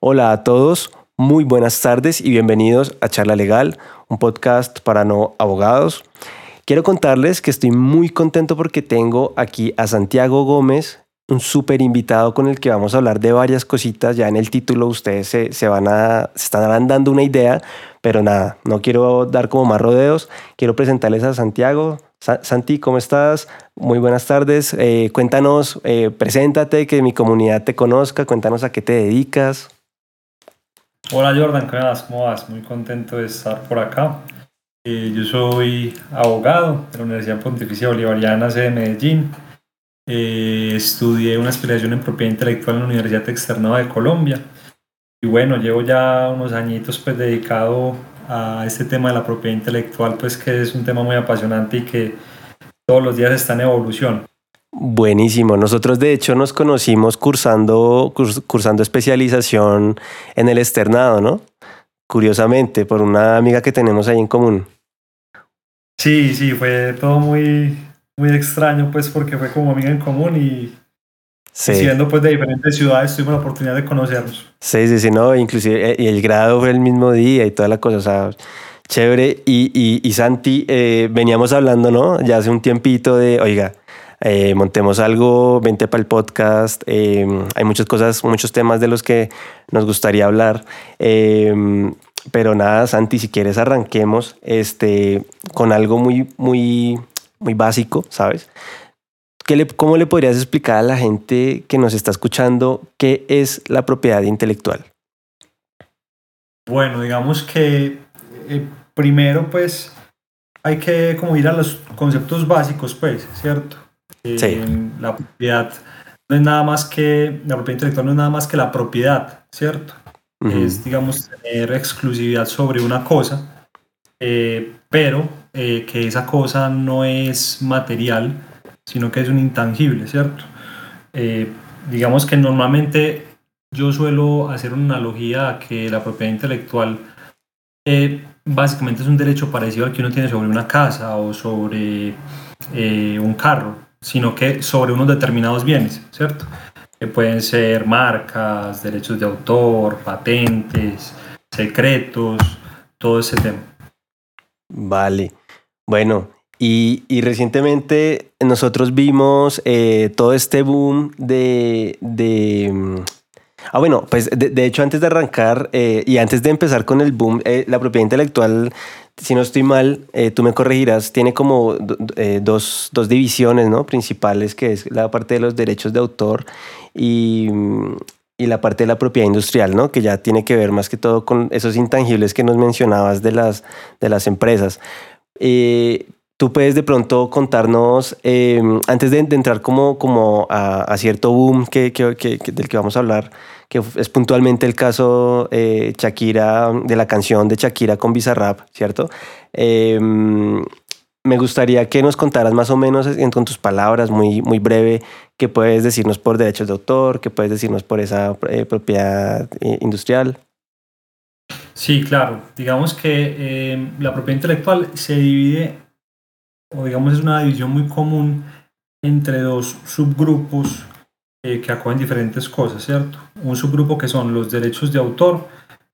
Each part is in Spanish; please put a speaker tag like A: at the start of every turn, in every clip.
A: Hola a todos, muy buenas tardes y bienvenidos a Charla Legal, un podcast para no abogados. Quiero contarles que estoy muy contento porque tengo aquí a Santiago Gómez, un súper invitado con el que vamos a hablar de varias cositas. Ya en el título ustedes se, van a, se estarán dando una idea, pero nada, no quiero dar como más rodeos. Quiero presentarles a Santiago. Santi, ¿cómo estás? Muy buenas tardes. Eh, cuéntanos, eh, preséntate, que mi comunidad te conozca, cuéntanos a qué te dedicas.
B: Hola Jordan, ¿cómo vas? Muy contento de estar por acá. Eh, yo soy abogado de la Universidad Pontificia Bolivariana de Medellín eh, estudié una especialización en propiedad intelectual en la Universidad Externada de Colombia. Y bueno, llevo ya unos añitos pues dedicado a este tema de la propiedad intelectual, pues que es un tema muy apasionante y que todos los días está en evolución.
A: Buenísimo. Nosotros de hecho nos conocimos cursando, cursando especialización en el externado, ¿no? Curiosamente, por una amiga que tenemos ahí en común.
B: Sí, sí, fue todo muy, muy extraño, pues, porque fue como amiga en común y siendo pues de diferentes ciudades tuvimos la oportunidad de conocernos.
A: Sí, sí, sí, no, inclusive, eh, y el grado fue el mismo día y toda la cosa, o sea, chévere. Y, y, y Santi, eh, veníamos hablando, ¿no? Ya hace un tiempito de, oiga, eh, montemos algo, vente para el podcast. hay muchas cosas, muchos temas de los que nos gustaría hablar. pero nada, Santi, si quieres arranquemos este, con algo muy, muy muy básico, ¿sabes? ¿Qué le, ¿Cómo le podrías explicar a la gente que nos está escuchando qué es la propiedad intelectual?
B: Bueno, digamos que eh, primero pues hay que como ir a los conceptos básicos, pues, ¿cierto?
A: Sí.
B: La propiedad no es nada más que, la propiedad intelectual no es nada más que la propiedad, ¿cierto? Es, digamos, tener exclusividad sobre una cosa, eh, pero eh, que esa cosa no es material, sino que es un intangible, ¿cierto? Eh, digamos que normalmente yo suelo hacer una analogía a que la propiedad intelectual eh, básicamente es un derecho parecido al que uno tiene sobre una casa o sobre un carro, sino que sobre unos determinados bienes, ¿cierto? Que pueden ser marcas, derechos de autor, patentes, secretos, todo ese tema.
A: Vale. Bueno, y, recientemente nosotros vimos eh, todo este boom de... Mm, ah, bueno, pues de, hecho antes de arrancar eh, y antes de empezar con el boom, eh, la propiedad intelectual, si no estoy mal, tú me corregirás, tiene como dos, dos, divisiones ¿no? principales, que es la parte de los derechos de autor y, y la parte de la propiedad industrial, ¿no? que ya tiene que ver más que todo con esos intangibles que nos mencionabas de las, de las empresas. Eh, Tú puedes de pronto contarnos, eh, antes de, entrar como, como a, cierto boom que, que, del que vamos a hablar, que es puntualmente el caso eh, Shakira, de la canción de Shakira con Bizarrap, ¿cierto? me gustaría que nos contaras más o menos con tus palabras, muy, muy breve, qué puedes decirnos por derechos de autor, qué puedes decirnos por esa propiedad industrial.
B: Sí, claro. Digamos que eh, la propiedad intelectual se divide, o digamos es una división muy común entre dos subgrupos eh, que acogen diferentes cosas, ¿cierto? Un subgrupo que son los derechos de autor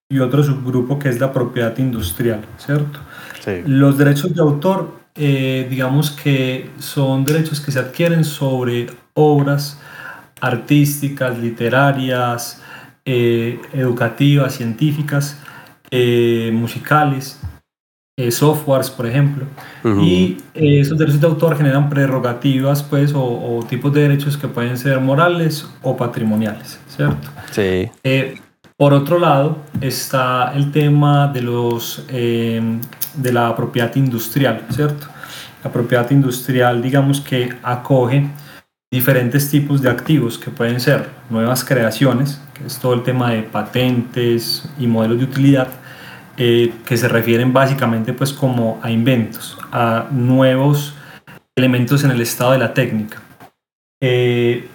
B: y otro subgrupo que es la propiedad industrial, ¿cierto? Sí. Los derechos de autor, eh, digamos que son derechos que se adquieren sobre obras artísticas, literarias, educativas, científicas, eh, musicales, eh, softwares, por ejemplo. Y eh, esos derechos de autor generan prerrogativas, pues, o, tipos de derechos que pueden ser morales o patrimoniales, ¿cierto?
A: Sí.
B: por otro lado, está el tema de, los, de la propiedad industrial, ¿cierto? La propiedad industrial, digamos que acoge diferentes tipos de activos que pueden ser nuevas creaciones, que es todo el tema de patentes y modelos de utilidad, eh, que se refieren básicamente pues como a inventos, a nuevos elementos en el estado de la técnica, eh,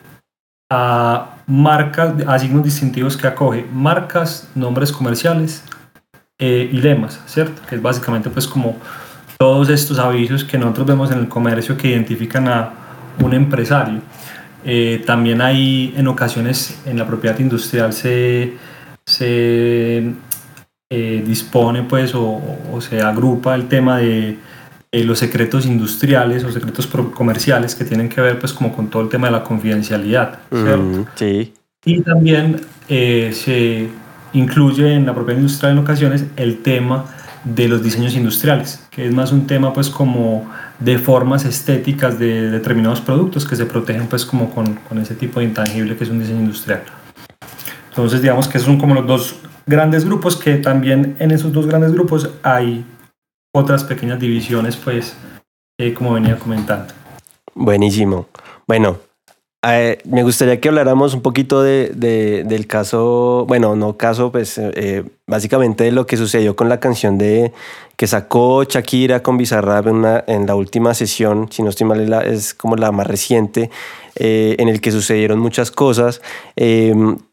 B: a marcas, a signos distintivos que acoge, marcas, nombres comerciales eh, y lemas, ¿cierto? Que es básicamente pues como todos estos avisos que nosotros vemos en el comercio que identifican a un empresario. también hay en ocasiones en la propiedad industrial se se eh, dispone pues o, se agrupa el tema de los secretos industriales o secretos comerciales que tienen que ver pues como con todo el tema de la confidencialidad.
A: sí.
B: Y también eh, se incluye en la propiedad industrial en ocasiones el tema de los diseños industriales, que es más un tema pues como de formas estéticas de determinados productos que se protegen pues como con, con ese tipo de intangible que es un diseño industrial. Entonces digamos que son como los dos grandes grupos que también en esos dos grandes grupos hay otras pequeñas divisiones pues eh, como venía comentando.
A: Buenísimo. Bueno, eh, me gustaría que habláramos un poquito de, del caso, bueno, no caso, pues eh, básicamente de lo que sucedió con la canción de que sacó Shakira con Bizarrap en, en la última sesión, si no estoy mal, es como la más reciente, eh, en el que sucedieron muchas cosas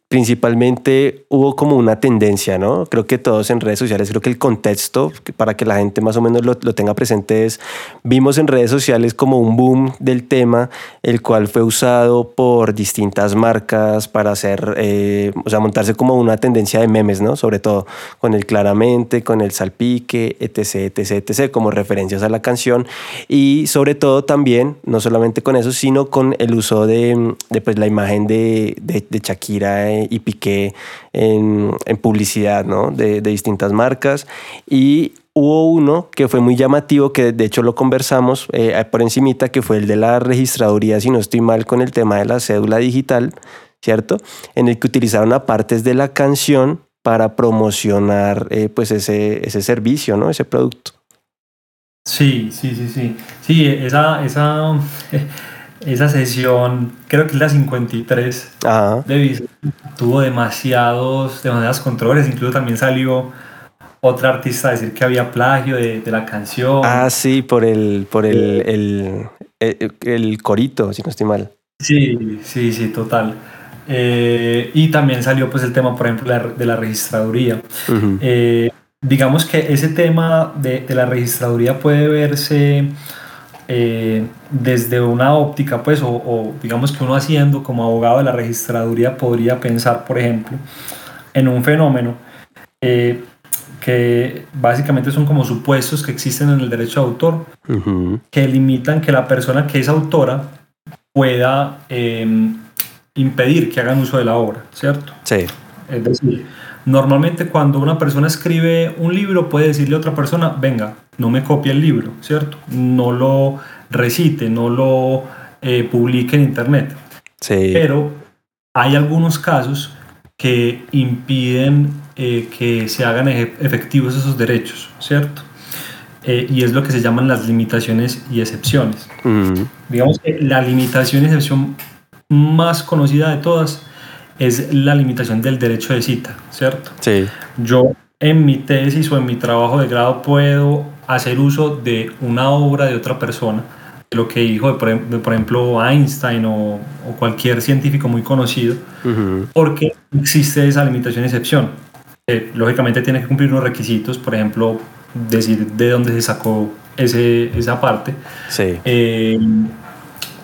A: principalmente hubo como una tendencia, ¿no? Creo que todos en redes sociales, creo que el contexto, para que la gente más o menos lo, tenga presente, es, vimos en redes sociales como un boom del tema, el cual fue usado por distintas marcas para hacer, eh, o sea, montarse como una tendencia de memes, ¿no? Sobre todo con el claramente, con el salpique, etc., etc., etc., como referencias a la canción. Y sobre todo también, no solamente con eso, sino con el uso de, de pues, la imagen de, de, de Shakira y Piqué en, publicidad ¿no? de, distintas marcas. Y hubo uno que fue muy llamativo, que de hecho lo conversamos eh, por encimita, que fue el de la registraduría, si no estoy mal, con el tema de la cédula digital, ¿cierto? En el que utilizaron partes de la canción para promocionar eh, pues ese, ese servicio, ¿no? Ese producto.
B: Sí, sí, sí, sí. Sí, esa, esa, esa sesión, creo que es la 53 de tuvo demasiados, demasiadas controles, incluso también salió otra artista a decir que había plagio de, la canción.
A: Ah, sí, por el, por el, el, corito, si no estoy mal.
B: Sí, sí, sí, total. Eh, y también salió pues el tema, por ejemplo, de la registraduría. Eh, digamos que ese tema de, de la registraduría puede verse eh, desde una óptica, pues, o, digamos que uno haciendo como abogado de la registraduría podría pensar, por ejemplo, en un fenómeno eh, que básicamente son como supuestos que existen en el derecho de autor, que limitan que la persona que es autora pueda em, impedir que hagan uso de la obra, ¿cierto?
A: Sí.
B: Es decir, normalmente cuando una persona escribe un libro puede decirle a otra persona, venga, no me copie el libro, ¿cierto? No lo recite, no lo eh, publique en internet.
A: Sí.
B: Pero hay algunos casos que impiden eh, que se hagan efectivos esos derechos, ¿cierto? Eh, y es lo que se llaman las limitaciones y excepciones. Digamos que la limitación y excepción más conocida de todas es la limitación del derecho de cita, ¿cierto?
A: Sí.
B: Yo en mi tesis o en mi trabajo de grado puedo hacer uso de una obra de otra persona, lo que dijo, por, ejemplo, Einstein o, cualquier científico muy conocido, porque existe esa limitación y excepción. lógicamente tiene que cumplir unos requisitos, por ejemplo, decir de dónde se sacó ese, esa parte.
A: Sí.
B: Eh,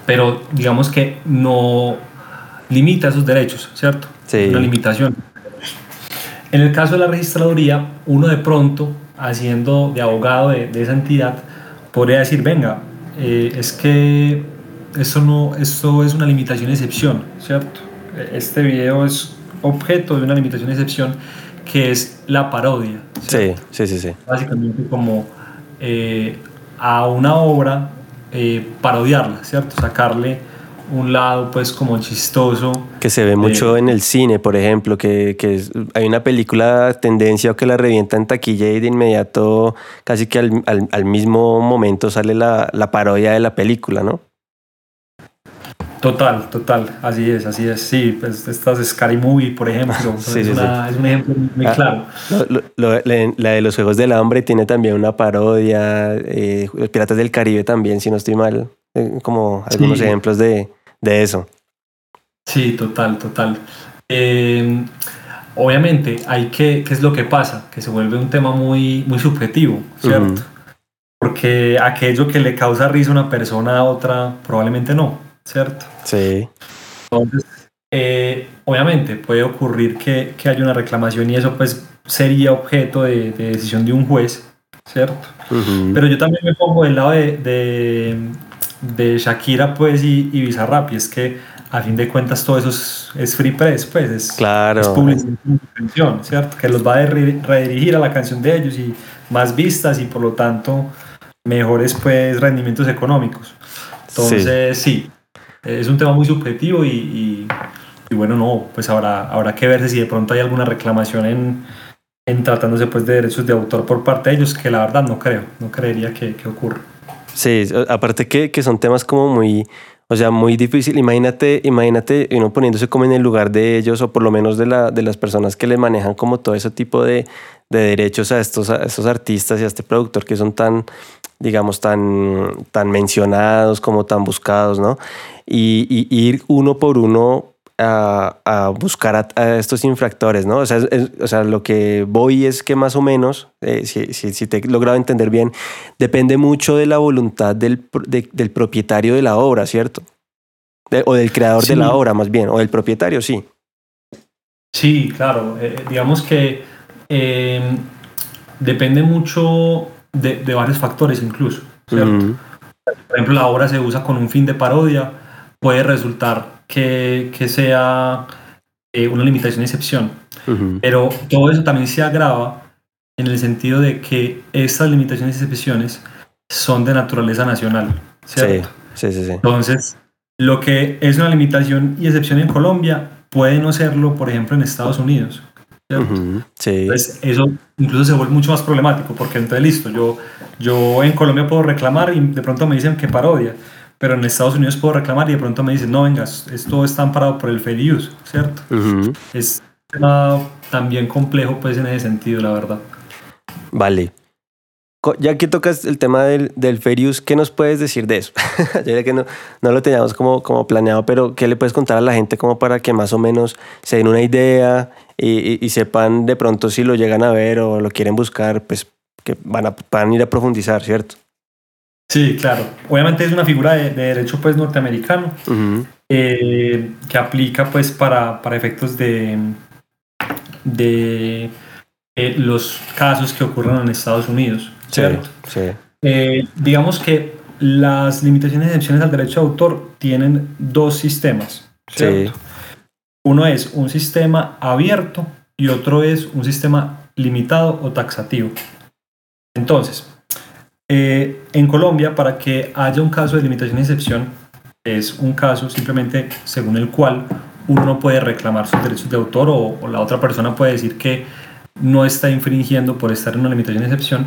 B: pero digamos que no limita esos derechos, ¿cierto?
A: Sí.
B: Una limitación. En el caso de la registraduría, uno de pronto, haciendo de abogado de, esa entidad, podría decir, venga, eh, es que eso, no, esto es una limitación excepción, ¿cierto? Este video es objeto de una limitación excepción que es la parodia.
A: Sí, sí, sí, sí.
B: Básicamente como eh, a una obra eh, parodiarla, ¿cierto? Sacarle un lado pues como chistoso.
A: Que se ve mucho en el cine, por ejemplo, que, que, hay una película tendencia o que la revienta en taquilla y de inmediato casi que al, al, mismo momento sale la, la, parodia de la película, ¿no?
B: Total, total, así es, así es. Sí, pues estas Scary Movie, por ejemplo, es, es, un ejemplo muy ah, claro.
A: la de los Juegos del Hambre tiene también una parodia, eh, Los Piratas del Caribe también, si no estoy mal, eh, como algunos ejemplos de, de eso.
B: Sí, total, total. Em, obviamente, hay que, ¿qué es lo que pasa? Que se vuelve un tema muy, muy subjetivo, ¿cierto? Porque aquello que le causa risa a una persona a otra, probablemente no, ¿cierto?
A: Sí.
B: Entonces, eh, obviamente puede ocurrir que, que, haya una reclamación y eso pues sería objeto de, decisión de un juez, ¿cierto? Pero yo también me pongo del lado de, de, de Shakira pues y, y Bizarrap y es que a fin de cuentas todo eso es, free press, pues es,
A: claro.
B: es publicidad, ¿cierto? Que los va a redirigir a la canción de ellos y más vistas y por lo tanto mejores pues rendimientos económicos. Entonces sí, es un tema muy subjetivo y y bueno, no, pues habrá, habrá que ver si de pronto hay alguna reclamación en, en tratándose pues de derechos de autor por parte de ellos, que la verdad no creo, no creería que, que ocurra.
A: Sí, aparte que, que son temas como muy, o sea, muy difícil. Imagínate, imagínate uno poniéndose como en el lugar de ellos o por lo menos de, la, de las personas que le manejan como todo ese tipo de, de derechos a estos, estos artistas y a este productor que son tan, digamos, tan, tan mencionados como tan buscados, ¿no? Y ir uno por uno a, buscar a, estos infractores, ¿no? O sea, o sea, lo que voy es que más o menos, eh, si, si, te he logrado entender bien, depende mucho de la voluntad del, del propietario de la obra, ¿cierto? o del creador de la obra, más bien, o del propietario, sí.
B: Sí, claro. Eh, digamos que em, depende mucho de, de, varios factores incluso, ¿cierto? Por ejemplo, la obra se usa con un fin de parodia, puede resultar que, sea eh, una limitación de excepción. Pero todo eso también se agrava en el sentido de que estas limitaciones y excepciones son de naturaleza nacional, ¿cierto?
A: Sí, sí, sí,
B: Entonces, lo que es una limitación y excepción en Colombia puede no serlo, por ejemplo, en Estados Unidos.
A: sí.
B: Entonces, eso incluso se vuelve mucho más problemático, porque entonces, listo, yo, yo en Colombia puedo reclamar y de pronto me dicen que parodia, pero en Estados Unidos puedo reclamar y de pronto me dicen, no, vengas, esto está amparado por el fair use, ¿cierto? Es también complejo pues en ese sentido, la verdad.
A: Vale. Ya que tocas el tema del, del fair use, ¿qué nos puedes decir de eso? ya que no, no lo teníamos como, como planeado, pero ¿qué le puedes contar a la gente como para que más o menos se den una idea y, y, sepan de pronto si lo llegan a ver o lo quieren buscar, pues que van a, van a ir a profundizar, ¿cierto?
B: Sí, claro. Obviamente es una figura de, derecho pues norteamericano eh, que aplica pues para, para efectos de, de eh, los casos que ocurren en Estados Unidos. ¿cierto?
A: Sí,
B: eh, digamos que las limitaciones y excepciones al derecho de autor tienen dos sistemas. ¿cierto? Uno es un sistema abierto y otro es un sistema limitado o taxativo. Entonces, eh, en Colombia, para que haya un caso de limitación y excepción, es un caso simplemente según el cual uno no puede reclamar sus derechos de autor o, la otra persona puede decir que no está infringiendo por estar en una limitación y excepción.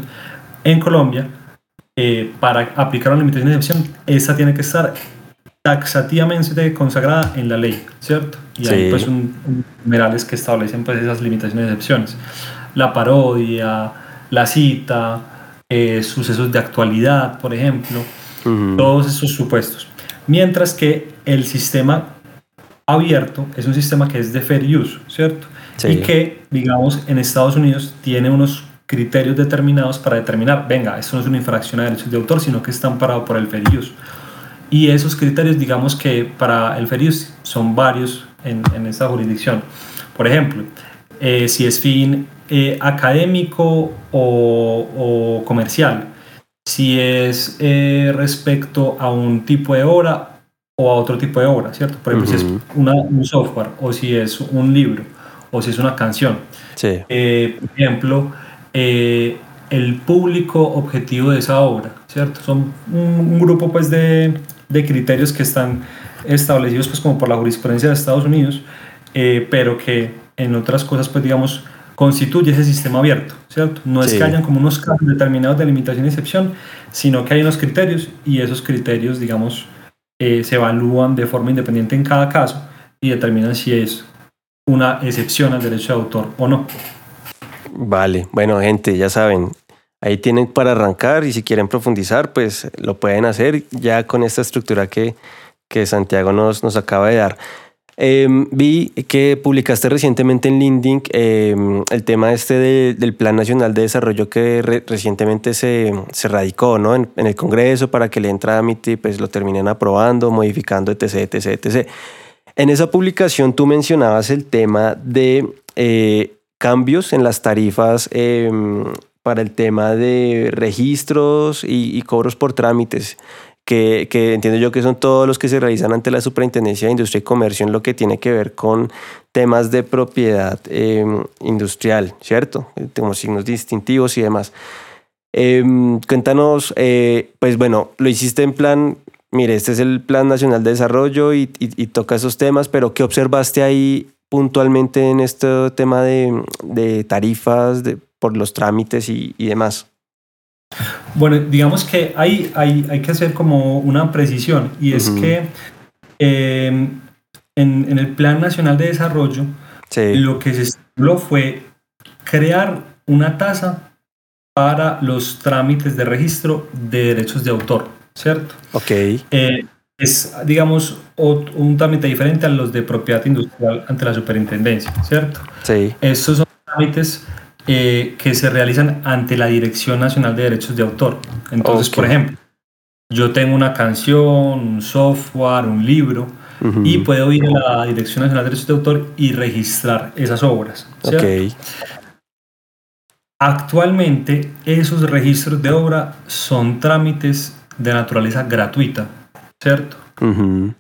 B: En Colombia, eh, para aplicar una limitación y excepción, esa tiene que estar taxativamente consagrada en la ley, ¿cierto? Y hay pues un, numerales que establecen pues esas limitaciones y excepciones. La parodia, la cita, eh, sucesos de actualidad, por ejemplo, todos esos supuestos. Mientras que el sistema abierto es un sistema que es de fair use, ¿cierto? Y que, digamos, en Estados Unidos tiene unos criterios determinados para determinar, venga, esto no es una infracción a derechos de autor, sino que está amparado por el fair use. Y esos criterios, digamos que para el fair use son varios en, en esta jurisdicción. Por ejemplo, eh, si es fin eh, académico o, comercial, si es eh, respecto a un tipo de obra o a otro tipo de obra, ¿cierto? Por ejemplo, si es un software o si es un libro o si es una canción.
A: Sí.
B: Eh, por ejemplo, el público objetivo de esa obra, ¿cierto? Son un, grupo pues de, de, criterios que están establecidos pues como por la jurisprudencia de Estados Unidos, pero que en otras cosas pues digamos constituye ese sistema abierto, ¿cierto? No es que hayan como unos casos determinados de limitación y excepción, sino que hay unos criterios y esos criterios, digamos, eh, se evalúan de forma independiente en cada caso y determinan si es una excepción al derecho de autor o no.
A: Vale, bueno gente, ya saben, ahí tienen para arrancar y si quieren profundizar, pues lo pueden hacer ya con esta estructura que, que Santiago nos, nos acaba de dar. Em, vi que publicaste recientemente en LinkedIn em, el tema este del Plan Nacional de Desarrollo que recientemente se, se radicó ¿no? en, el Congreso para que le entre trámite y pues lo terminen aprobando, modificando, etc, etc, etc. En esa publicación tú mencionabas el tema de eh, cambios en las tarifas em, para el tema de registros y, cobros por trámites. Que, entiendo yo que son todos los que se realizan ante la Superintendencia de Industria y Comercio en lo que tiene que ver con temas de propiedad em, industrial, ¿cierto? Tenemos signos distintivos y demás. Em, cuéntanos, eh, pues bueno, lo hiciste en plan, mire, este es el Plan Nacional de Desarrollo y, toca esos temas, pero ¿qué observaste ahí puntualmente en este tema de, tarifas de, por los trámites y, demás?
B: Bueno, digamos que hay, hay, hay, que hacer como una precisión y es que em, en, el Plan Nacional de Desarrollo lo que se estipuló fue crear una tasa para los trámites de registro de derechos de autor, ¿cierto?
A: Ok.
B: Eh, es, digamos, un trámite diferente a los de propiedad industrial ante la superintendencia, ¿cierto?
A: Sí.
B: Estos son trámites eh, que se realizan ante la Dirección Nacional de Derechos de Autor. Entonces, por ejemplo, yo tengo una canción, un software, un libro, y puedo ir a la Dirección Nacional de Derechos de Autor y registrar esas obras. ¿cierto? Ok. Actualmente esos registros de obra son trámites de naturaleza gratuita, ¿cierto?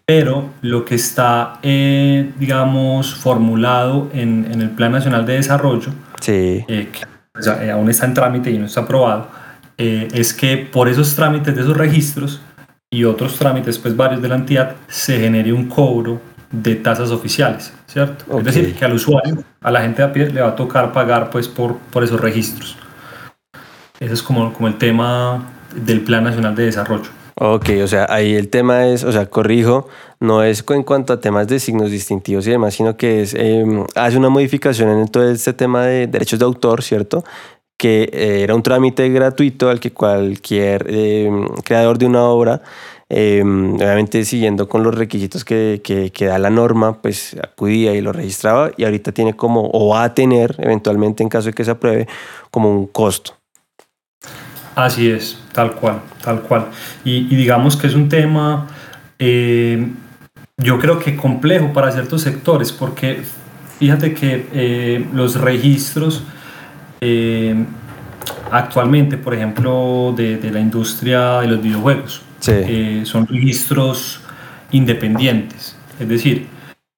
B: Pero lo que está, eh, digamos, formulado en, el Plan Nacional de Desarrollo,
A: sí.
B: Eh, que pues, eh, aún está en trámite y no está aprobado, es que por esos trámites de esos registros y otros trámites, pues varios de la entidad, se genere un cobro de tasas oficiales, ¿cierto? Es decir, que al usuario, a la gente de a pie, le va a tocar pagar pues por, por esos registros. Ese es como, como el tema del Plan Nacional de Desarrollo.
A: Ok, o sea, ahí el tema es, o sea, corrijo, no es en cuanto a temas de signos distintivos y demás, sino que es, em, hace una modificación en todo este tema de derechos de autor, ¿cierto? Que eh, era un trámite gratuito al que cualquier em, creador de una obra Em, obviamente siguiendo con los requisitos que, que, da la norma, pues acudía y lo registraba y ahorita tiene como, o va a tener eventualmente en caso de que se apruebe, como un costo.
B: Así es, tal cual, tal cual. Y, digamos que es un tema, eh, yo creo que complejo para ciertos sectores, porque fíjate que eh, los registros eh, actualmente, por ejemplo, de, de la industria de los videojuegos, son registros independientes. Es decir,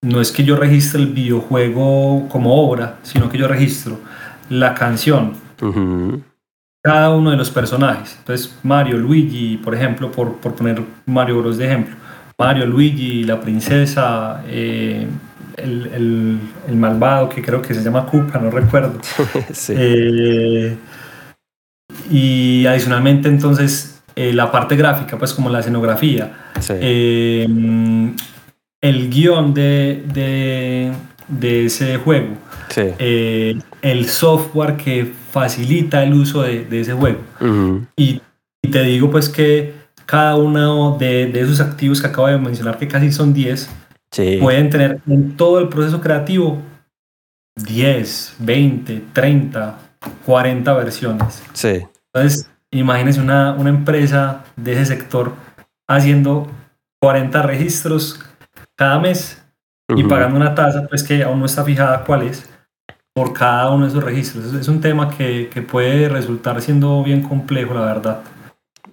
B: no es que yo registre el videojuego como obra, sino que yo registro la canción, cada uno de los personajes. Entonces, Mario, Luigi, por ejemplo, por, por poner Mario Bros. de ejemplo. Mario, Luigi, la princesa, eh, el, el, malvado que creo que se llama Koopa, no recuerdo. Eh, y adicionalmente entonces eh, la parte gráfica, pues como la escenografía, eh, el guion de, de, ese juego, eh, el software que facilita el uso de, ese juego. y, te digo pues que cada uno de, esos activos que acabo de mencionar, que casi son 10, pueden tener en todo el proceso creativo 10, 20, 30, 40 versiones.
A: Sí.
B: Entonces, Imagínense una, una empresa de ese sector haciendo 40 registros cada mes y pagando una tasa pues que aún no está fijada cuál es por cada uno de esos registros. Es un tema que, que puede resultar siendo bien complejo, la verdad.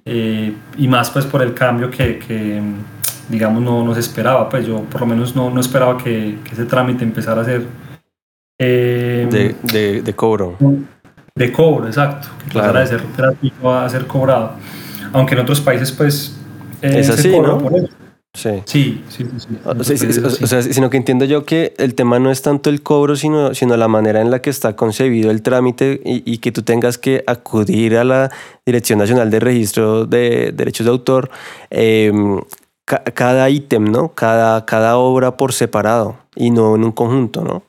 B: Eh, y más pues por el cambio que, que digamos, no nos esperaba. Pues yo por lo menos no, no esperaba que, que, ese trámite empezara a ser...
A: Eh, de, de, de, cobro
B: de cobro, exacto, que claro. de ser gratuito a ser cobrado. Aunque en otros países, pues.
A: Eh, es así, ¿no?
B: Sí. Sí, sí, sí, O,
A: sea, sino que entiendo yo que el tema no es tanto el cobro, sino, sino la manera en la que está concebido el trámite y, que tú tengas que acudir a la Dirección Nacional de Registro de Derechos de Autor em, cada ítem, ¿no? Cada, cada obra por separado y no en un conjunto, ¿no?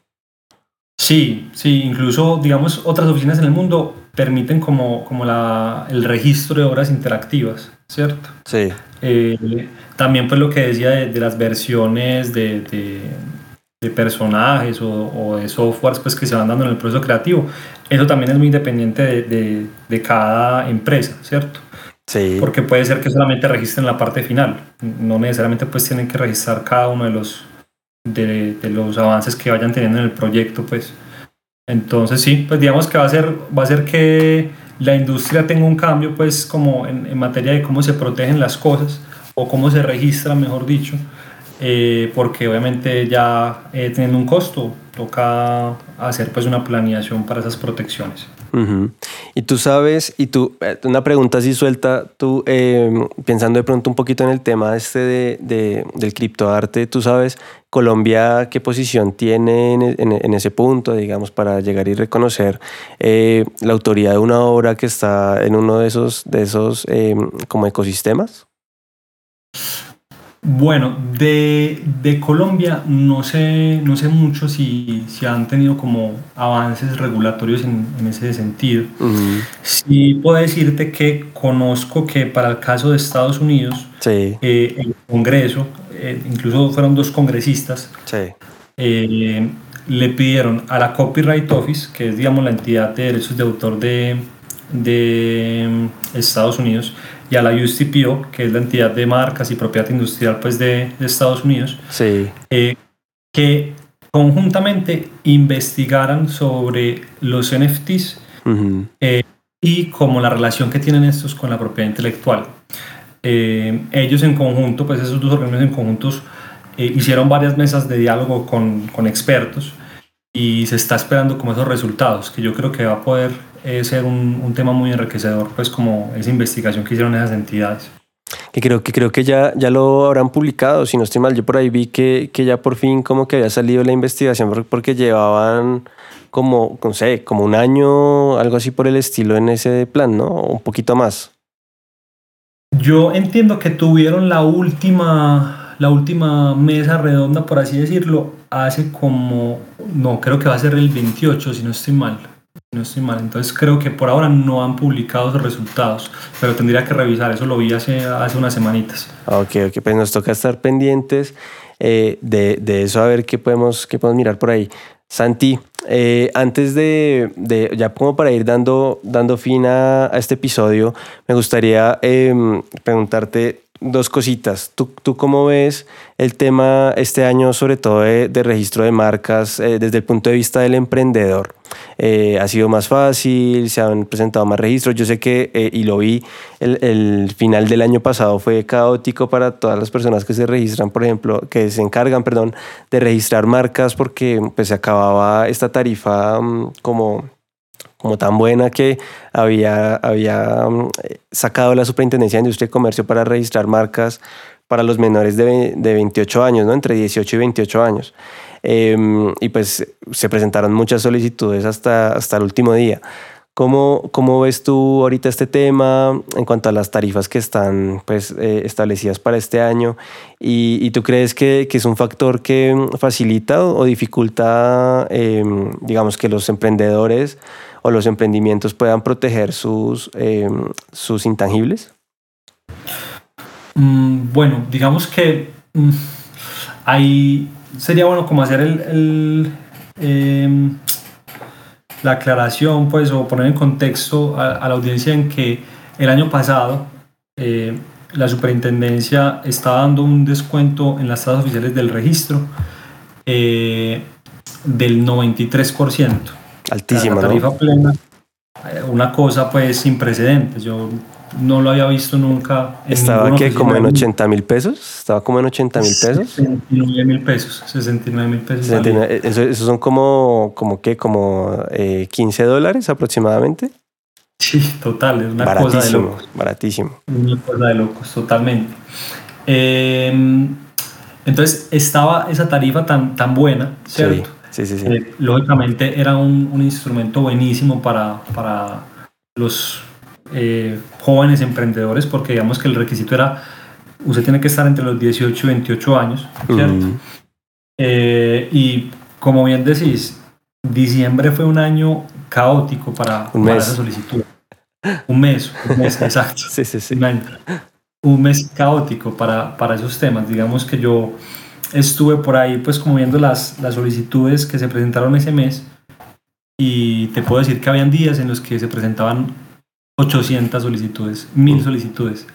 B: Sí, sí, incluso, digamos, otras oficinas en el mundo permiten como, como la, el registro de obras interactivas, ¿cierto?
A: Sí.
B: Eh, también pues lo que decía de, las versiones de, de, personajes o, o, de softwares pues que se van dando en el proceso creativo, eso también es muy independiente de, cada empresa, ¿cierto?
A: Sí.
B: Porque puede ser que solamente registren la parte final, no necesariamente pues tienen que registrar cada uno de los, de, los avances que vayan teniendo en el proyecto, pues. Entonces sí, pues digamos que va a ser, va a ser que la industria tenga un cambio, pues como en, en materia de cómo se protegen las cosas o cómo se registra, mejor dicho, eh, porque obviamente ya eh, teniendo un costo, toca hacer pues una planeación para esas protecciones.
A: Y tú sabes, y tú, eh, una pregunta así suelta, tú pensando de pronto un poquito en el tema este de, de, del criptoarte, tú sabes, Colombia, ¿qué posición tiene en, en, ese punto, digamos, para llegar y reconocer la autoría de una obra que está en uno de esos, de esos como ecosistemas?
B: Bueno, de, de, Colombia no sé, no sé mucho si, si han tenido como avances regulatorios en, en ese sentido. Sí puedo decirte que conozco que para el caso de Estados Unidos, sí. Eh, el Congreso, eh, incluso fueron dos congresistas, sí. eh, le pidieron a la Copyright Office, que es digamos la entidad de derechos de autor de, de mm, Estados Unidos, y a la USTPO, que es la entidad de marcas y propiedad industrial pues, de, de Estados Unidos,
A: sí.
B: eh, que conjuntamente investigaran sobre los NFTs eh, y como la relación que tienen estos con la propiedad intelectual. Eh, ellos en conjunto, pues esos dos organismos en conjuntos, hicieron varias mesas de diálogo con, con expertos y se está esperando como esos resultados, que yo creo que va a poder eh, ser un, un, tema muy enriquecedor, pues como esa investigación que hicieron esas entidades.
A: Que creo que, creo que ya, ya lo habrán publicado, si no estoy mal, yo por ahí vi que, que ya por fin como que había salido la investigación porque llevaban como, no sé, como un año, algo así por el estilo en ese plan, ¿no? Un poquito más.
B: Yo entiendo que tuvieron la última la última mesa redonda, por así decirlo, hace como, no, creo que va a ser el 28, si no estoy mal. No estoy mal. Entonces creo que por ahora no han publicado sus resultados, pero tendría que revisar. Eso lo vi hace, hace unas semanitas.
A: Ok, ok, pues nos toca estar pendientes eh, de, de, eso, a ver qué podemos, qué podemos mirar por ahí. Santi, eh, antes de, de, ya como para ir dando, dando fin a, este episodio, me gustaría eh, preguntarte dos cositas. ¿Tú, ¿Tú, cómo ves el tema este año, sobre todo de, de registro de marcas, eh, desde el punto de vista del emprendedor? Eh, ¿Ha sido más fácil? ¿Se han presentado más registros? Yo sé que, eh, y lo vi, el, el, final del año pasado fue caótico para todas las personas que se registran, por ejemplo, que se encargan, perdón, de registrar marcas porque pues, se acababa esta tarifa um, como como tan buena que había, había mm, sacado la Superintendencia de Industria y Comercio para registrar marcas para los menores de, de 28 años, ¿no? entre 18 y 28 años. Eh, y pues se presentaron muchas solicitudes hasta, hasta el último día. ¿Cómo, ¿Cómo ves tú ahorita este tema en cuanto a las tarifas que están pues, eh, establecidas para este año? ¿Y, y tú crees que, que, es un factor que facilita o dificulta, eh, digamos, que los emprendedores o los emprendimientos puedan proteger sus, eh, sus intangibles?
B: Mm, bueno, digamos que mm, ahí sería bueno como hacer el, eh, la aclaración, pues, o poner en contexto a, la audiencia en que el año pasado eh, la superintendencia estaba dando un descuento en las tasas oficiales del registro eh, del 93%.
A: Altísima,
B: la tarifa
A: ¿no?
B: plena, eh, una cosa pues sin precedentes. Yo no lo había visto nunca.
A: En ¿Estaba que como en 80 mil pesos? ¿Estaba como en 80 mil pesos?
B: 69 mil pesos, 69 mil pesos.
A: 69, eso, eso, son como, como ¿qué? Como eh, 15 dólares aproximadamente.
B: Sí, total, es una
A: baratísimo,
B: cosa de locos.
A: Baratísimo.
B: Una cosa de locos, totalmente. Eh, entonces estaba esa tarifa tan, tan buena, ¿cierto?
A: Sí, sí, sí.
B: Eh, lógicamente era un, un, instrumento buenísimo para, para los eh, jóvenes emprendedores porque digamos que el requisito era usted tiene que estar entre los 18 y 28 años, ¿cierto? Uh -huh. y como bien decís, diciembre fue un año caótico para,
A: un
B: para
A: mes.
B: esa solicitud. Un mes, un mes, exacto.
A: sí, sí, sí.
B: Un, año. un mes caótico para, para esos temas. Digamos que yo estuve por ahí pues como viendo las, las solicitudes que se presentaron ese mes y te puedo decir que habían días en los que se presentaban 800 solicitudes, 1000 solicitudes,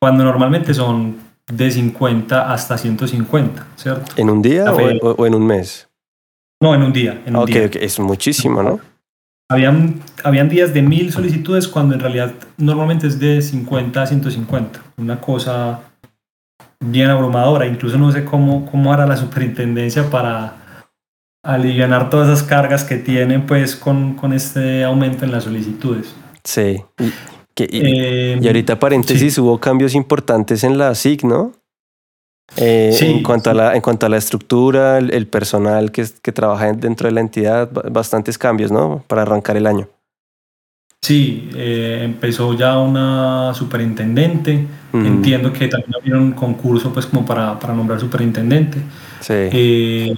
B: cuando normalmente son de 50 hasta 150, ¿cierto?
A: ¿En un día o, en un mes?
B: No, en un día. En un
A: día. es muchísimo, ¿no?
B: Habían, habían días de mil solicitudes cuando en realidad normalmente es de 50 a 150. Una cosa bien abrumadora. Incluso no sé cómo, cómo hará la superintendencia para aliviar todas esas cargas que tienen pues con, con este aumento en las solicitudes.
A: Sí. Y, y, ahorita paréntesis hubo cambios importantes en la SIC, ¿no? Eh, en, cuanto a la, en cuanto a la estructura, el, personal que, que, trabaja dentro de la entidad, bastantes cambios, ¿no? Para arrancar el año.
B: Sí, eh, empezó ya una superintendente. Entiendo que también había un concurso pues como para, para nombrar superintendente.
A: Sí.
B: Eh,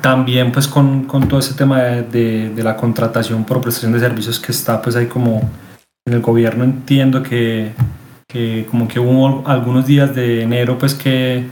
B: también pues con, con, todo ese tema de, de, la contratación por prestación de servicios que está pues ahí como en el gobierno entiendo que, que como que hubo algunos días de enero pues que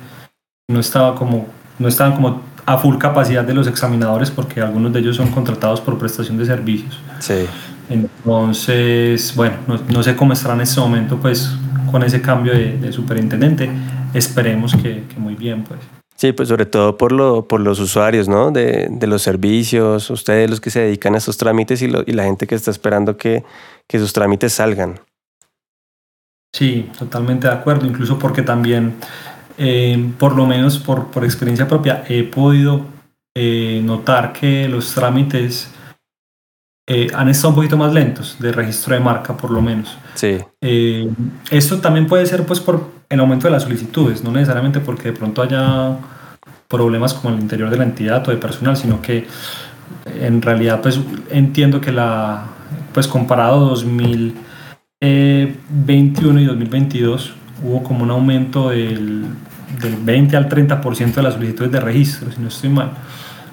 B: no estaba como no estaban como a full capacidad de los examinadores porque algunos de ellos son contratados por prestación de servicios.
A: Sí.
B: Entonces, bueno, no, no sé cómo estará en este momento pues con ese cambio de, de superintendente. Esperemos que, que, muy bien pues.
A: Sí, pues sobre todo por, lo, por los usuarios, ¿no? De, de los servicios, ustedes los que se dedican a esos trámites y, lo, y la gente que está esperando que, que sus trámites salgan.
B: Sí, totalmente de acuerdo, incluso porque también, eh, por lo menos por, por, experiencia propia, he podido eh, notar que los trámites eh, han estado un poquito más lentos de registro de marca, por lo menos.
A: Sí.
B: esto también puede ser pues por el aumento de las solicitudes, no necesariamente porque de pronto haya problemas como en el interior de la entidad o de personal, sino que en realidad pues entiendo que la, pues comparado 2000 2021 y 2022 hubo como un aumento del, del 20 al 30% de las solicitudes de registro, si no estoy mal.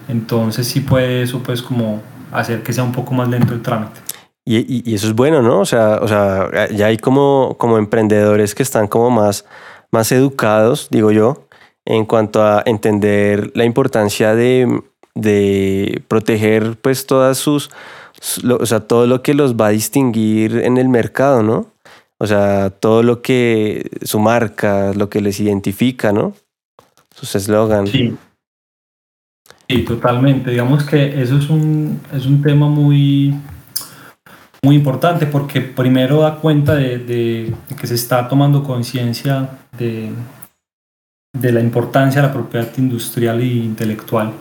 B: Entonces sí puede eso pues como hacer que sea un poco más lento el trámite.
A: Y, y, eso es bueno, ¿no? O sea, o sea, ya hay como, como emprendedores que están como más, más educados, digo yo, en cuanto a entender la importancia de, de proteger pues todas sus o sea, todo lo que los va a distinguir en el mercado, ¿no? O sea, todo lo que su marca, lo que les identifica, ¿no? Sus eslogans.
B: Sí. sí, totalmente. Digamos que eso es un, es un tema muy, muy importante porque primero da cuenta de, de que se está tomando conciencia de, de la importancia de la propiedad industrial e intelectual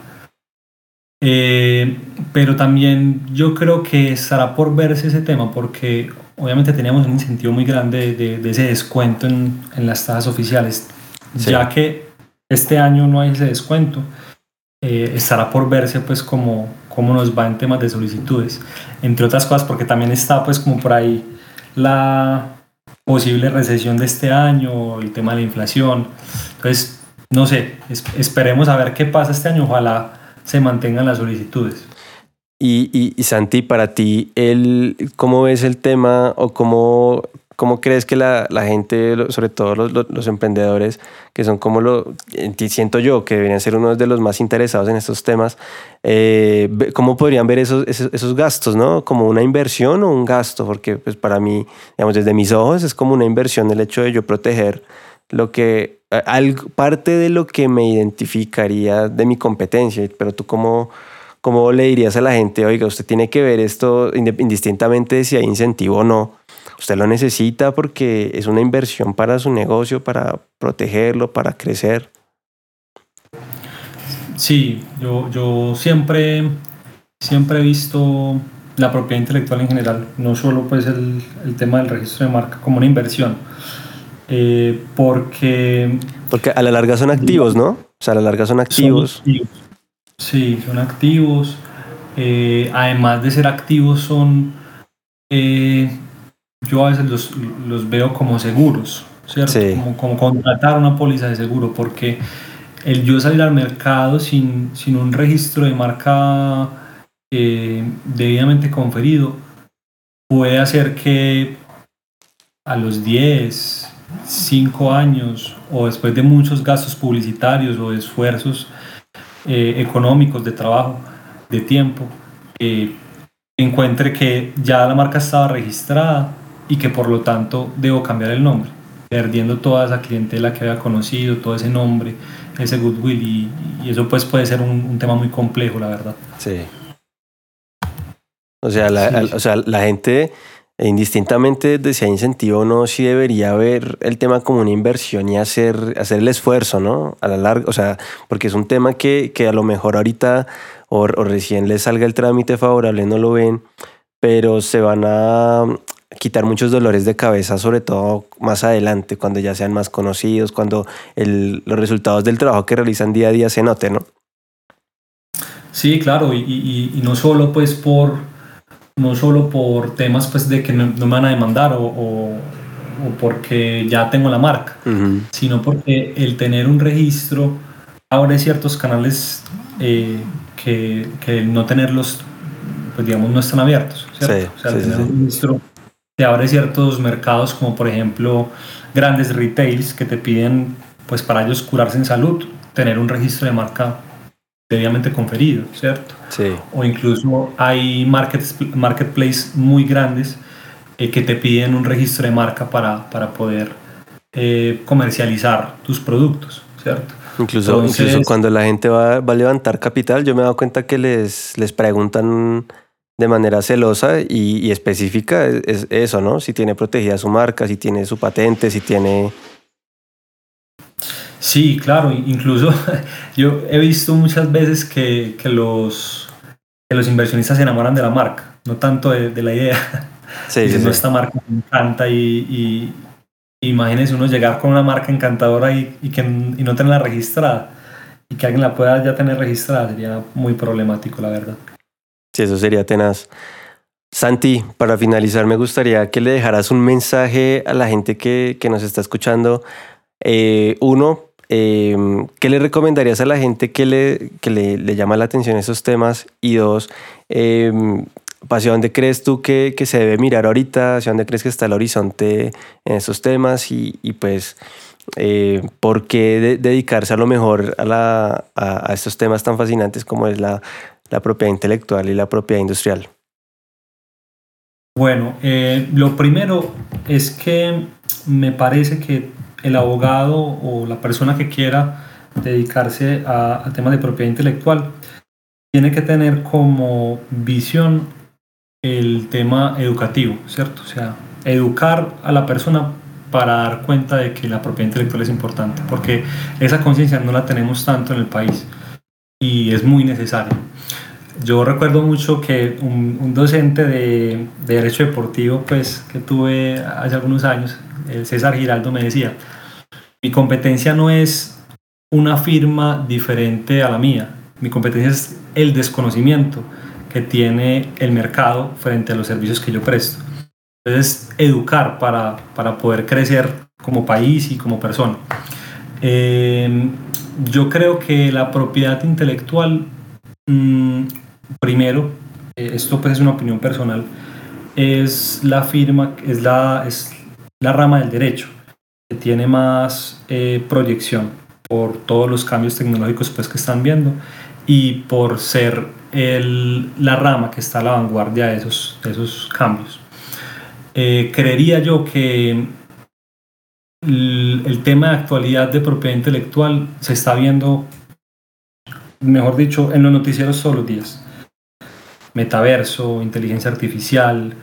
B: eh, pero también yo creo que estará por verse ese tema porque obviamente teníamos un incentivo muy grande de, ese descuento en, en, las tasas oficiales. Ya que este año no hay ese descuento, eh, estará por verse pues como cómo nos va en temas de solicitudes. Entre otras cosas porque también está pues como por ahí la posible recesión de este año, el tema de la inflación. Entonces, no sé, esperemos a ver qué pasa este año. Ojalá se mantengan las solicitudes.
A: Y, y, Santi, para ti, el, ¿cómo ves el tema o cómo, cómo crees que la, la gente, sobre todo los, los, emprendedores, que son como lo, siento yo, que deberían ser uno de los más interesados en estos temas, eh, ¿cómo podrían ver esos, esos, esos, gastos, no? ¿Como una inversión o un gasto? Porque pues para mí, digamos, desde mis ojos es como una inversión el hecho de yo proteger lo que, parte de lo que me identificaría de mi competencia, pero tú cómo, cómo le dirías a la gente, oiga, usted tiene que ver esto indistintamente de si hay incentivo o no. Usted lo necesita porque es una inversión para su negocio, para protegerlo, para crecer.
B: Sí, yo, yo siempre, siempre he visto la propiedad intelectual en general, no solo pues el, el tema del registro de marca como una inversión eh, porque...
A: Porque a la larga son activos, ¿no? O sea, a la larga son activos.
B: Sí, son activos. Eh, además de ser activos, son... Eh, yo a veces los, los, veo como seguros, ¿cierto? Como, como, contratar una póliza de seguro, porque el yo salir al mercado sin, sin un registro de marca debidamente conferido puede hacer que a los 10, cinco años o después de muchos gastos publicitarios o esfuerzos eh, económicos de trabajo, de tiempo, eh, encuentre que ya la marca estaba registrada y que por lo tanto debo cambiar el nombre. perdiendo toda esa clientela que había conocido, todo ese nombre, ese goodwill y, y eso pues puede ser un, un, tema muy complejo, la verdad.
A: Sí. O sea, la, o sea, la gente indistintamente de si hay incentivo o no, sí debería ver el tema como una inversión y hacer, hacer el esfuerzo, ¿no? A la larga, o sea, porque es un tema que, que a lo mejor ahorita o, recién les salga el trámite favorable, no lo ven, pero se van a quitar muchos dolores de cabeza, sobre todo más adelante, cuando ya sean más conocidos, cuando el, los resultados del trabajo que realizan día a día se noten, ¿no?
B: Sí, claro, y no solo pues por no solo por temas pues de que no, no me van a demandar o, o, o, porque ya tengo la marca, uh -huh. sino porque el tener un registro abre ciertos canales eh, que, que, no tenerlos, pues digamos, no están abiertos, ¿cierto? Sí, o sea, sí, tener sí. un registro te abre ciertos mercados como por ejemplo grandes retails que te piden pues para ellos curarse en salud, tener un registro de marca debidamente conferido, ¿cierto?
A: Sí.
B: O incluso hay market, marketplace muy grandes eh, que te piden un registro de marca para, para poder eh, comercializar tus productos, ¿cierto?
A: Incluso, Entonces, incluso cuando la gente va, va, a levantar capital, yo me he dado cuenta que les, les preguntan de manera celosa y, y específica es, es eso, ¿no? Si tiene protegida su marca, si tiene su patente, si tiene
B: Sí, claro, incluso yo he visto muchas veces que, que, los, que los inversionistas se enamoran de la marca, no tanto de, de la idea.
A: Sí, sí, sí.
B: Esta marca me encanta y, y imagínense uno llegar con una marca encantadora y, y, que, y no tenerla registrada y que alguien la pueda ya tener registrada sería muy problemático, la verdad.
A: Sí, eso sería tenaz. Santi, para finalizar, me gustaría que le dejaras un mensaje a la gente que, que nos está escuchando. Eh, uno, eh, ¿qué le recomendarías a la gente que le, que le, llama la atención esos temas? Y dos, eh, ¿hacia dónde crees tú que, que, se debe mirar ahorita? ¿Hacia dónde crees que está el horizonte en esos temas? Y, y pues, eh, ¿por qué de, dedicarse a lo mejor a, la, a, a, estos temas tan fascinantes como es la, la propiedad intelectual y la propiedad industrial?
B: Bueno, eh, lo primero es que me parece que el abogado o la persona que quiera dedicarse a, a, temas de propiedad intelectual tiene que tener como visión el tema educativo, ¿cierto? O sea, educar a la persona para dar cuenta de que la propiedad intelectual es importante, porque esa conciencia no la tenemos tanto en el país y es muy necesaria. Yo recuerdo mucho que un, docente de, de, Derecho Deportivo pues, que tuve hace algunos años, el César Giraldo, me decía, mi competencia no es una firma diferente a la mía, mi competencia es el desconocimiento que tiene el mercado frente a los servicios que yo presto. Entonces, educar para, para poder crecer como país y como persona. Eh, yo creo que la propiedad intelectual, mmm, primero, eh, esto pues es una opinión personal, es la firma, es la, es la rama del derecho que tiene más eh, proyección por todos los cambios tecnológicos pues, que están viendo y por ser el, la rama que está a la vanguardia de esos, esos cambios. Eh, creería yo que el, el, tema de actualidad de propiedad intelectual se está viendo, mejor dicho, en los noticieros todos los días. Metaverso, inteligencia artificial,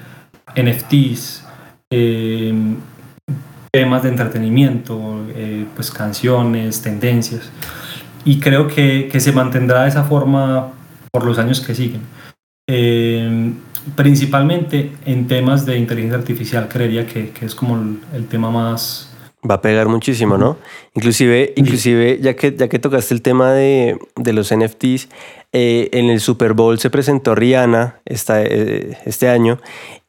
B: NFTs, eh, temas de entretenimiento, eh, pues canciones, tendencias. Y creo que, que, se mantendrá de esa forma por los años que siguen. Eh, principalmente en temas de inteligencia artificial, creería que, que es como el, tema más...
A: Va a pegar muchísimo, ¿no? Inclusive, inclusive ya, que, ya que tocaste el tema de, de los NFTs, eh, en el Super Bowl se presentó Rihanna esta, eh, este año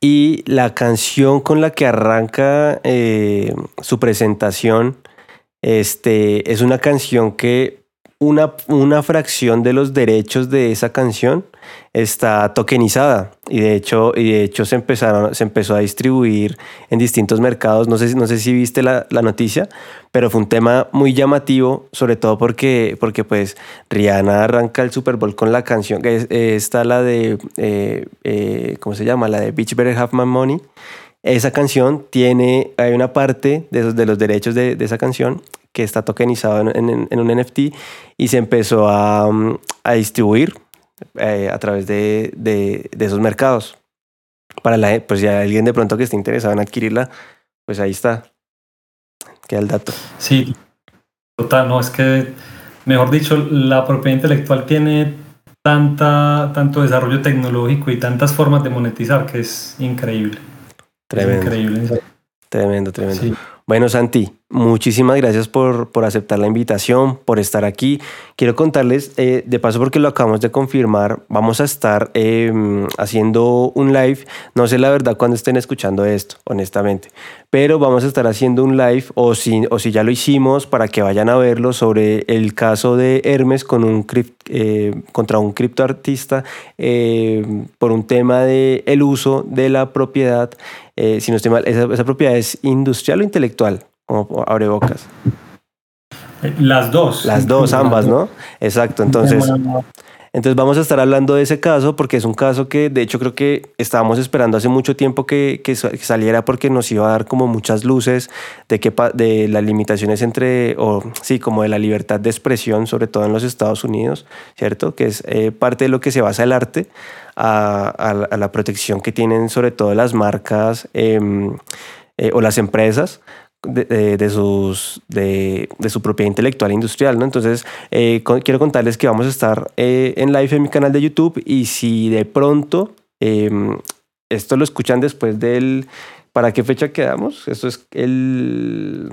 A: y la canción con la que arranca eh, su presentación este, es una canción que una, una fracción de los derechos de esa canción está tokenizada y de hecho, y de hecho se, empezaron, se empezó a distribuir en distintos mercados. No sé, no sé si viste la, la, noticia, pero fue un tema muy llamativo, sobre todo porque, porque pues Rihanna arranca el Super Bowl con la canción, que es, está la de, eh, eh, ¿cómo se llama? La de Bitch Better Have My Money. esa canción tiene, hay una parte de, esos, de los derechos de, de esa canción que está tokenizado en, en, en, un NFT y se empezó a, a distribuir eh, a través de, de, de, esos mercados. Para la, pues ya alguien de pronto que esté interesado en adquirirla, pues ahí está. Queda el dato.
B: Sí, total, no, es que, mejor dicho, la propiedad intelectual tiene tanta, tanto desarrollo tecnológico y tantas formas de monetizar que es increíble.
A: Tremendo.
B: Es increíble.
A: Tremendo, tremendo. Sí. Bueno, Santi, muchísimas gracias por, por, aceptar la invitación, por estar aquí. Quiero contarles, eh, de paso porque lo acabamos de confirmar, vamos a estar eh, haciendo un live. No sé la verdad cuando estén escuchando esto, honestamente, pero vamos a estar haciendo un live o si, o si ya lo hicimos para que vayan a verlo sobre el caso de Hermes eh, contra un criptoartista eh, por un tema de el uso de la propiedad. Eh, si no estoy mal, esa, esa propiedad es industrial o intelectual como abre bocas.
B: Las dos.
A: Las dos, ambas, ¿no? Exacto. Entonces, entonces vamos a estar hablando de ese caso porque es un caso que de hecho creo que estábamos esperando hace mucho tiempo que, saliera porque nos iba a dar como muchas luces de, que, de las limitaciones entre, o sí, como de la libertad de expresión, sobre todo en los Estados Unidos, ¿cierto? Que es eh, parte de lo que se basa el arte a, la protección que tienen sobre todo las marcas eh, eh, o las empresas de, de, sus, de, de, su propiedad intelectual e industrial, ¿no? Entonces, eh, quiero contarles que vamos a estar eh, en live en mi canal de YouTube y si de pronto eh, esto lo escuchan después del... ¿Para qué fecha quedamos? Esto es el...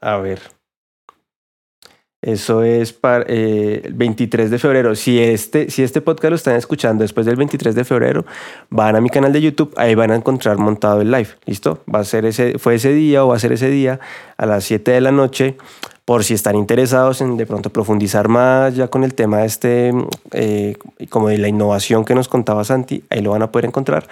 A: A ver. Eso es para eh, el 23 de febrero. Si este, si este podcast lo están escuchando después del 23 de febrero, van a mi canal de YouTube, ahí van a encontrar montado el live. ¿Listo? Va a ser ese, fue ese día o va a ser ese día a las 7 de la noche. Por si están interesados en de pronto profundizar más ya con el tema este, eh, como de la innovación que nos contaba Santi, ahí lo van a poder encontrar.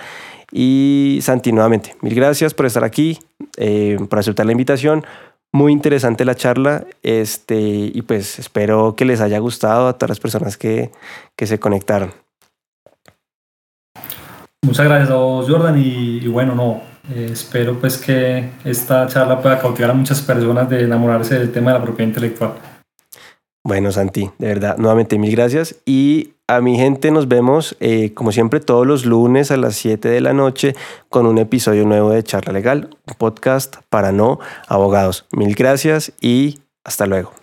A: Y Santi, nuevamente, mil gracias por estar aquí, eh, por aceptar la invitación. Muy interesante la charla este, y pues espero que les haya gustado a todas las personas que, que se conectaron.
B: Muchas gracias a vos, Jordan, y, y bueno, no, eh, espero pues que esta charla pueda cautivar a muchas personas de enamorarse del tema de la propiedad intelectual.
A: Bueno, Santi, de verdad, nuevamente mil gracias y a mi gente nos vemos eh, como siempre todos los lunes a las 7 de la noche con un episodio nuevo de Charla Legal, un podcast para no abogados. Mil gracias y hasta luego.